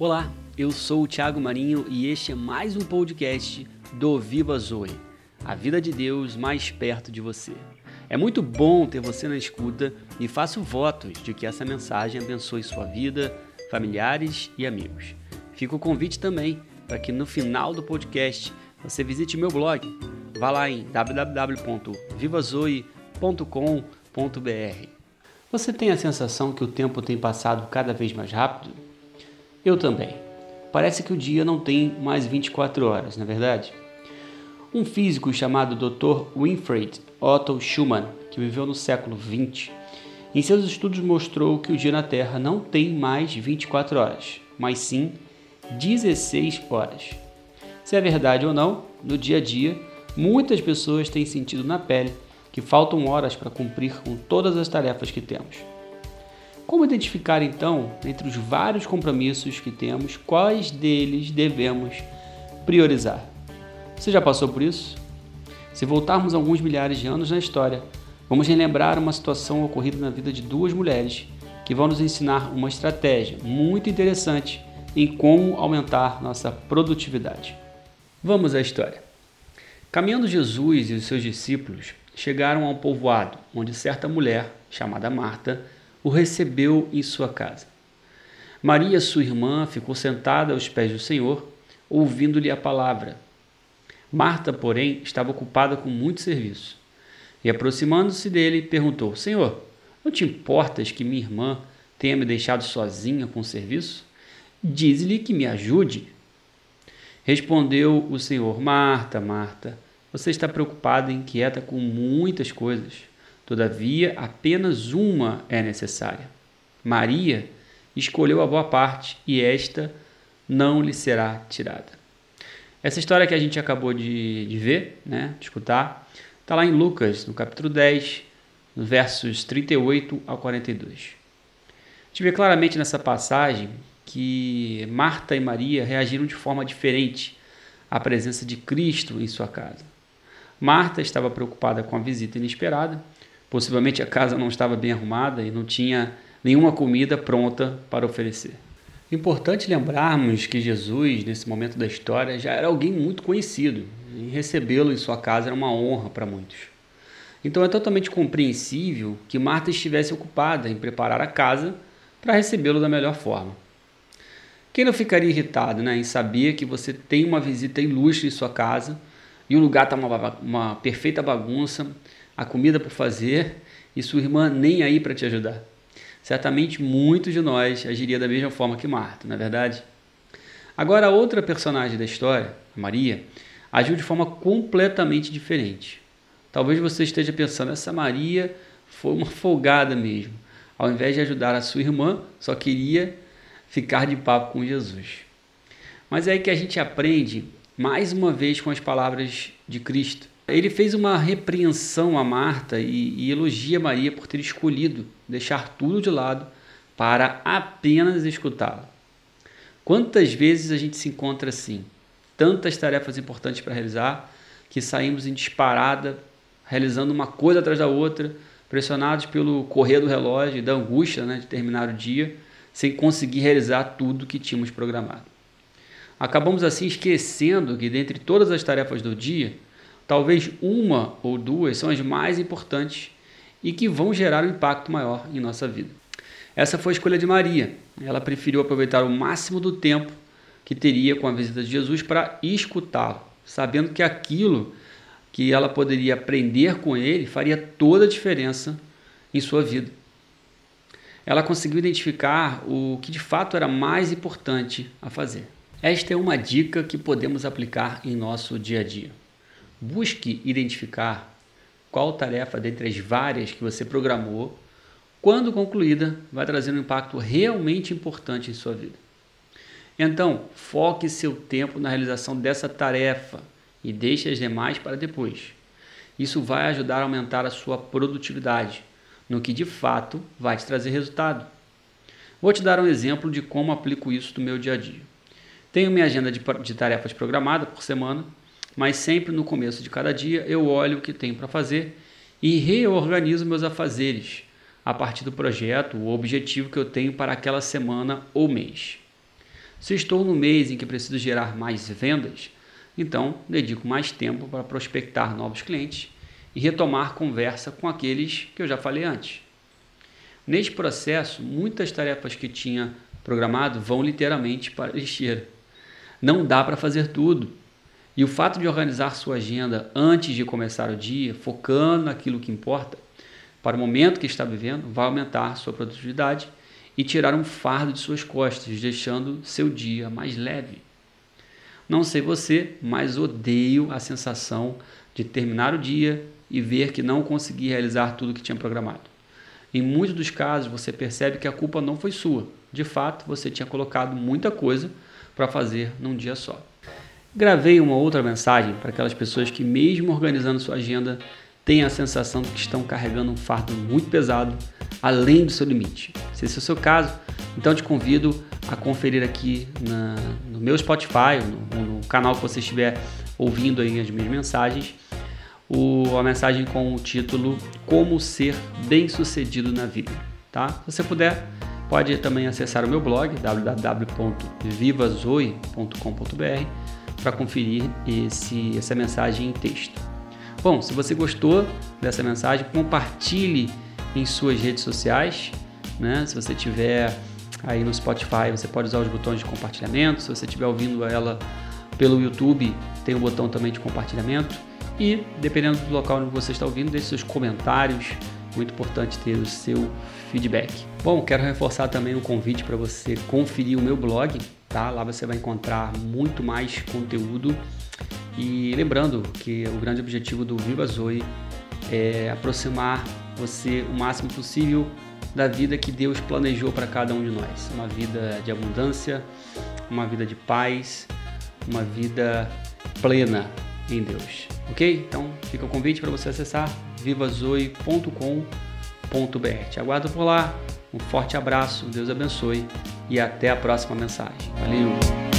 Olá, eu sou o Thiago Marinho e este é mais um podcast do Viva Zoe, a vida de Deus mais perto de você. É muito bom ter você na escuta e faço votos de que essa mensagem abençoe sua vida, familiares e amigos. Fica o convite também para que no final do podcast você visite meu blog. Vá lá em www.vivazoe.com.br. Você tem a sensação que o tempo tem passado cada vez mais rápido? Eu também. Parece que o dia não tem mais 24 horas, não é verdade? Um físico chamado Dr. Winfried Otto Schumann, que viveu no século 20, em seus estudos mostrou que o dia na Terra não tem mais 24 horas, mas sim 16 horas. Se é verdade ou não, no dia a dia, muitas pessoas têm sentido na pele que faltam horas para cumprir com todas as tarefas que temos. Como identificar então, entre os vários compromissos que temos, quais deles devemos priorizar? Você já passou por isso? Se voltarmos alguns milhares de anos na história, vamos relembrar uma situação ocorrida na vida de duas mulheres que vão nos ensinar uma estratégia muito interessante em como aumentar nossa produtividade. Vamos à história. Caminhando Jesus e os seus discípulos chegaram a um povoado onde certa mulher, chamada Marta, o recebeu em sua casa. Maria, sua irmã, ficou sentada aos pés do Senhor, ouvindo-lhe a palavra. Marta, porém, estava ocupada com muito serviço. E aproximando-se dele, perguntou: Senhor, não te importas que minha irmã tenha me deixado sozinha com o serviço? Diz-lhe que me ajude. Respondeu o Senhor: Marta, Marta, você está preocupada e inquieta com muitas coisas. Todavia, apenas uma é necessária. Maria escolheu a boa parte e esta não lhe será tirada. Essa história que a gente acabou de, de ver, né, de escutar, está lá em Lucas, no capítulo 10, versos 38 ao 42. A gente vê claramente nessa passagem que Marta e Maria reagiram de forma diferente à presença de Cristo em sua casa. Marta estava preocupada com a visita inesperada, possivelmente a casa não estava bem arrumada e não tinha nenhuma comida pronta para oferecer. Importante lembrarmos que Jesus, nesse momento da história, já era alguém muito conhecido e recebê-lo em sua casa era uma honra para muitos. Então é totalmente compreensível que Marta estivesse ocupada em preparar a casa para recebê-lo da melhor forma. Quem não ficaria irritado né, em saber que você tem uma visita ilustre em sua casa e o lugar está uma, uma perfeita bagunça, a comida por fazer e sua irmã nem aí para te ajudar? Certamente muitos de nós agiria da mesma forma que Marta, não é verdade? Agora, a outra personagem da história, Maria, agiu de forma completamente diferente. Talvez você esteja pensando, essa Maria foi uma folgada mesmo. Ao invés de ajudar a sua irmã, só queria ficar de papo com Jesus. Mas é aí que a gente aprende mais uma vez com as palavras de Cristo. Ele fez uma repreensão a Marta e, e elogia Maria por ter escolhido deixar tudo de lado para apenas escutá-lo. Quantas vezes a gente se encontra assim? Tantas tarefas importantes para realizar que saímos em disparada, realizando uma coisa atrás da outra, pressionados pelo correr do relógio e da angústia né, de terminar o dia sem conseguir realizar tudo que tínhamos programado. Acabamos assim esquecendo que, dentre todas as tarefas do dia, talvez uma ou duas são as mais importantes e que vão gerar um impacto maior em nossa vida. Essa foi a escolha de Maria. Ela preferiu aproveitar o máximo do tempo que teria com a visita de Jesus para escutá-lo, sabendo que aquilo que ela poderia aprender com ele faria toda a diferença em sua vida ela conseguiu identificar o que de fato era mais importante a fazer. Esta é uma dica que podemos aplicar em nosso dia a dia. Busque identificar qual tarefa dentre as várias que você programou, quando concluída, vai trazer um impacto realmente importante em sua vida. Então, foque seu tempo na realização dessa tarefa e deixe as demais para depois. Isso vai ajudar a aumentar a sua produtividade no que de fato vai te trazer resultado. Vou te dar um exemplo de como aplico isso no meu dia a dia. Tenho minha agenda de, tarefas programada por semana, mas sempre no começo de cada dia eu olho o que tenho para fazer e reorganizo meus afazeres a partir do projeto ou objetivo que eu tenho para aquela semana ou mês. Se estou no mês em que preciso gerar mais vendas, então dedico mais tempo para prospectar novos clientes e retomar conversa com aqueles que eu já falei antes. Neste processo, muitas tarefas que tinha programado vão literalmente para a lixeira. Não dá para fazer tudo. E o fato de organizar sua agenda antes de começar o dia, focando naquilo que importa, para o momento que está vivendo, vai aumentar sua produtividade e tirar um fardo de suas costas, deixando seu dia mais leve. Não sei você, mas odeio a sensação de terminar o dia e ver que não consegui realizar tudo o que tinha programado. Em muitos dos casos, você percebe que a culpa não foi sua. De fato, você tinha colocado muita coisa para fazer num dia só. Gravei uma outra mensagem para aquelas pessoas que, mesmo organizando sua agenda, têm a sensação de que estão carregando um fardo muito pesado além do seu limite. Se esse é o seu caso, então te convido a conferir aqui na, no meu Spotify, no, no, canal que você estiver ouvindo aí as minhas mensagens, o, a mensagem com o título Como Ser Bem-Sucedido na Vida. Tá? Se você puder, pode também acessar o meu blog www.vivazoe.com.br para conferir esse, essa mensagem em texto. Bom, se você gostou dessa mensagem, compartilhe em suas redes sociais. Né? Se você tiver aí no Spotify, você pode usar os botões de compartilhamento. Se você estiver ouvindo ela pelo YouTube, tem o um botão também de compartilhamento. E, dependendo do local onde você está ouvindo, deixe seus comentários. Muito importante ter o seu feedback. Bom, quero reforçar também um convite para você conferir o meu blog, tá? Lá você vai encontrar muito mais conteúdo. E lembrando que o grande objetivo do Viva Zoe é aproximar você o máximo possível da vida que Deus planejou para cada um de nós. Uma vida de abundância, uma vida de paz, uma vida plena em Deus. Ok? Então fica o convite para você acessar vivazoe.com.br. Te aguardo por lá. Um forte abraço, Deus abençoe e até a próxima mensagem. Valeu!